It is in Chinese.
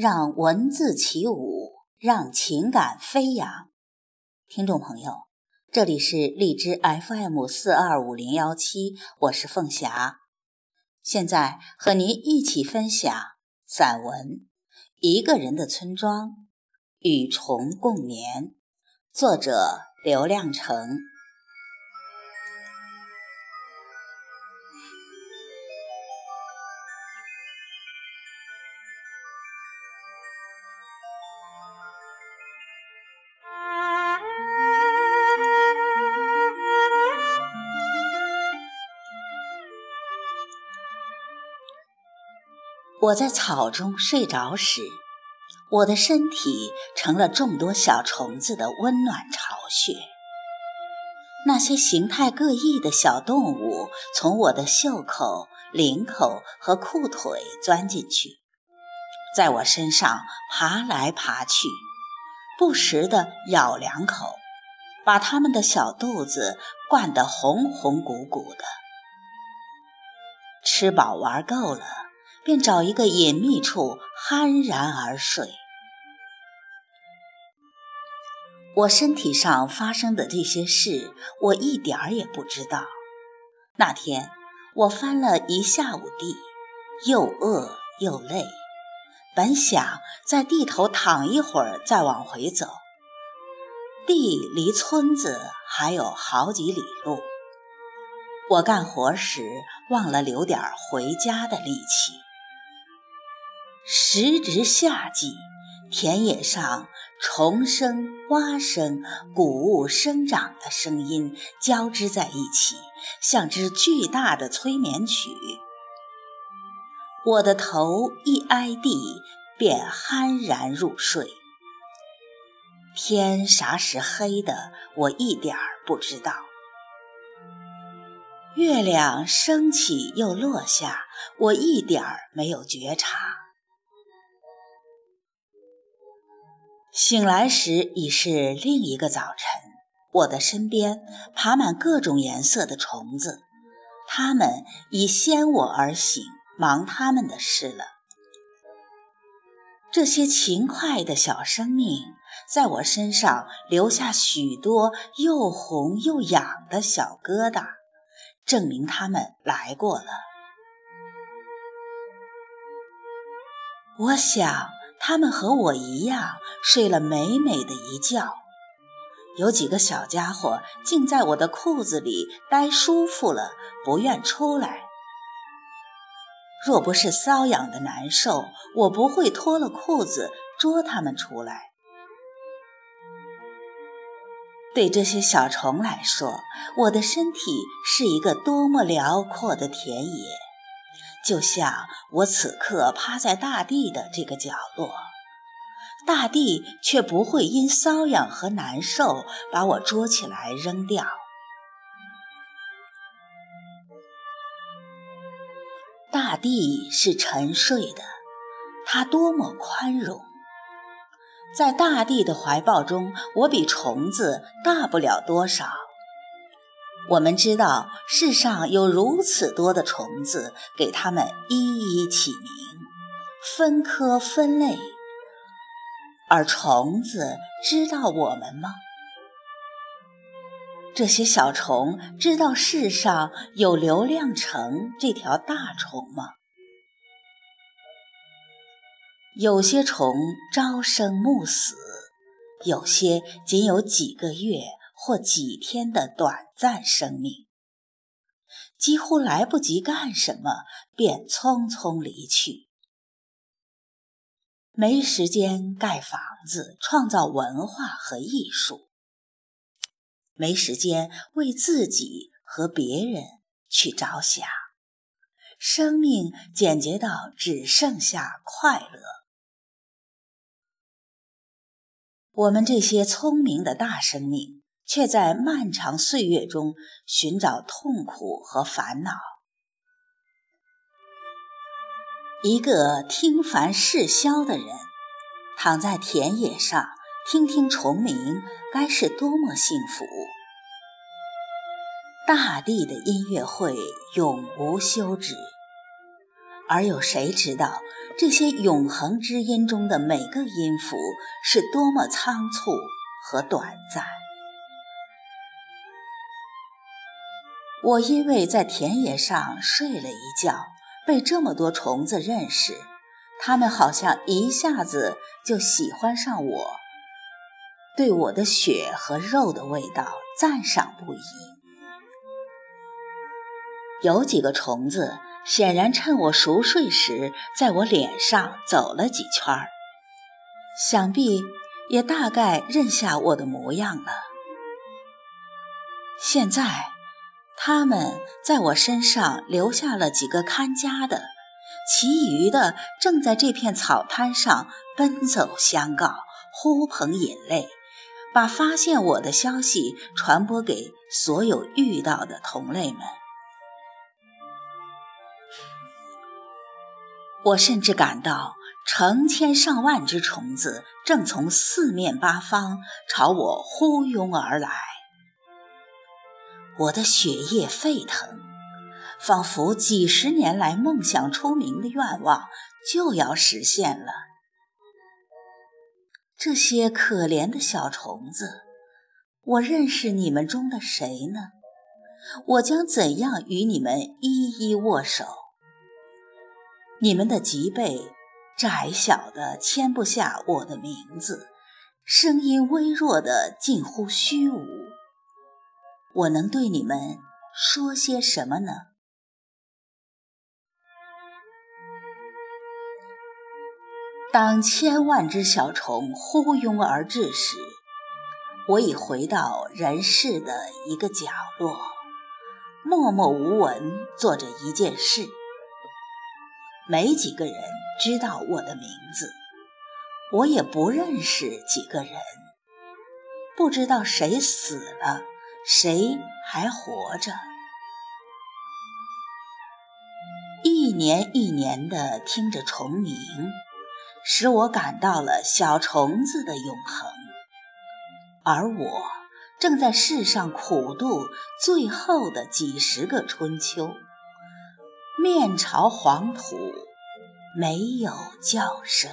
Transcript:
让文字起舞，让情感飞扬。听众朋友，这里是荔枝 FM 四二五零幺七，我是凤霞，现在和您一起分享散文《一个人的村庄与虫共眠》，作者刘亮程。我在草中睡着时，我的身体成了众多小虫子的温暖巢穴。那些形态各异的小动物从我的袖口、领口和裤腿钻进去，在我身上爬来爬去，不时地咬两口，把它们的小肚子灌得红红鼓鼓的。吃饱玩够了。便找一个隐秘处酣然而睡。我身体上发生的这些事，我一点儿也不知道。那天我翻了一下午地，又饿又累，本想在地头躺一会儿再往回走。地离村子还有好几里路，我干活时忘了留点回家的力气。时值夏季，田野上虫声、蛙声、谷物生长的声音交织在一起，像支巨大的催眠曲。我的头一挨地，便酣然入睡。天啥时黑的，我一点儿不知道。月亮升起又落下，我一点儿没有觉察。醒来时已是另一个早晨，我的身边爬满各种颜色的虫子，它们已先我而醒，忙他们的事了。这些勤快的小生命在我身上留下许多又红又痒的小疙瘩，证明他们来过了。我想。他们和我一样睡了美美的一觉，有几个小家伙竟在我的裤子里待舒服了，不愿出来。若不是瘙痒的难受，我不会脱了裤子捉他们出来。对这些小虫来说，我的身体是一个多么辽阔的田野。就像我此刻趴在大地的这个角落，大地却不会因瘙痒和难受把我捉起来扔掉。大地是沉睡的，它多么宽容！在大地的怀抱中，我比虫子大不了多少。我们知道世上有如此多的虫子，给它们一一起名，分科分类。而虫子知道我们吗？这些小虫知道世上有刘亮程这条大虫吗？有些虫朝生暮死，有些仅有几个月。或几天的短暂生命，几乎来不及干什么，便匆匆离去。没时间盖房子、创造文化和艺术，没时间为自己和别人去着想，生命简洁到只剩下快乐。我们这些聪明的大生命。却在漫长岁月中寻找痛苦和烦恼。一个听凡事消的人，躺在田野上听听虫鸣，该是多么幸福！大地的音乐会永无休止，而有谁知道这些永恒之音中的每个音符是多么仓促和短暂？我因为在田野上睡了一觉，被这么多虫子认识，它们好像一下子就喜欢上我，对我的血和肉的味道赞赏不已。有几个虫子。显然，趁我熟睡时，在我脸上走了几圈儿，想必也大概认下我的模样了。现在，他们在我身上留下了几个看家的，其余的正在这片草滩上奔走相告，呼朋引类，把发现我的消息传播给所有遇到的同类们。我甚至感到成千上万只虫子正从四面八方朝我呼拥而来，我的血液沸腾，仿佛几十年来梦想出名的愿望就要实现了。这些可怜的小虫子，我认识你们中的谁呢？我将怎样与你们一一握手？你们的脊背窄小的签不下我的名字，声音微弱的近乎虚无。我能对你们说些什么呢？当千万只小虫呼拥而至时，我已回到人世的一个角落，默默无闻做着一件事。没几个人知道我的名字，我也不认识几个人，不知道谁死了，谁还活着。一年一年的听着虫鸣，使我感到了小虫子的永恒，而我正在世上苦度最后的几十个春秋。面朝黄土，没有叫声。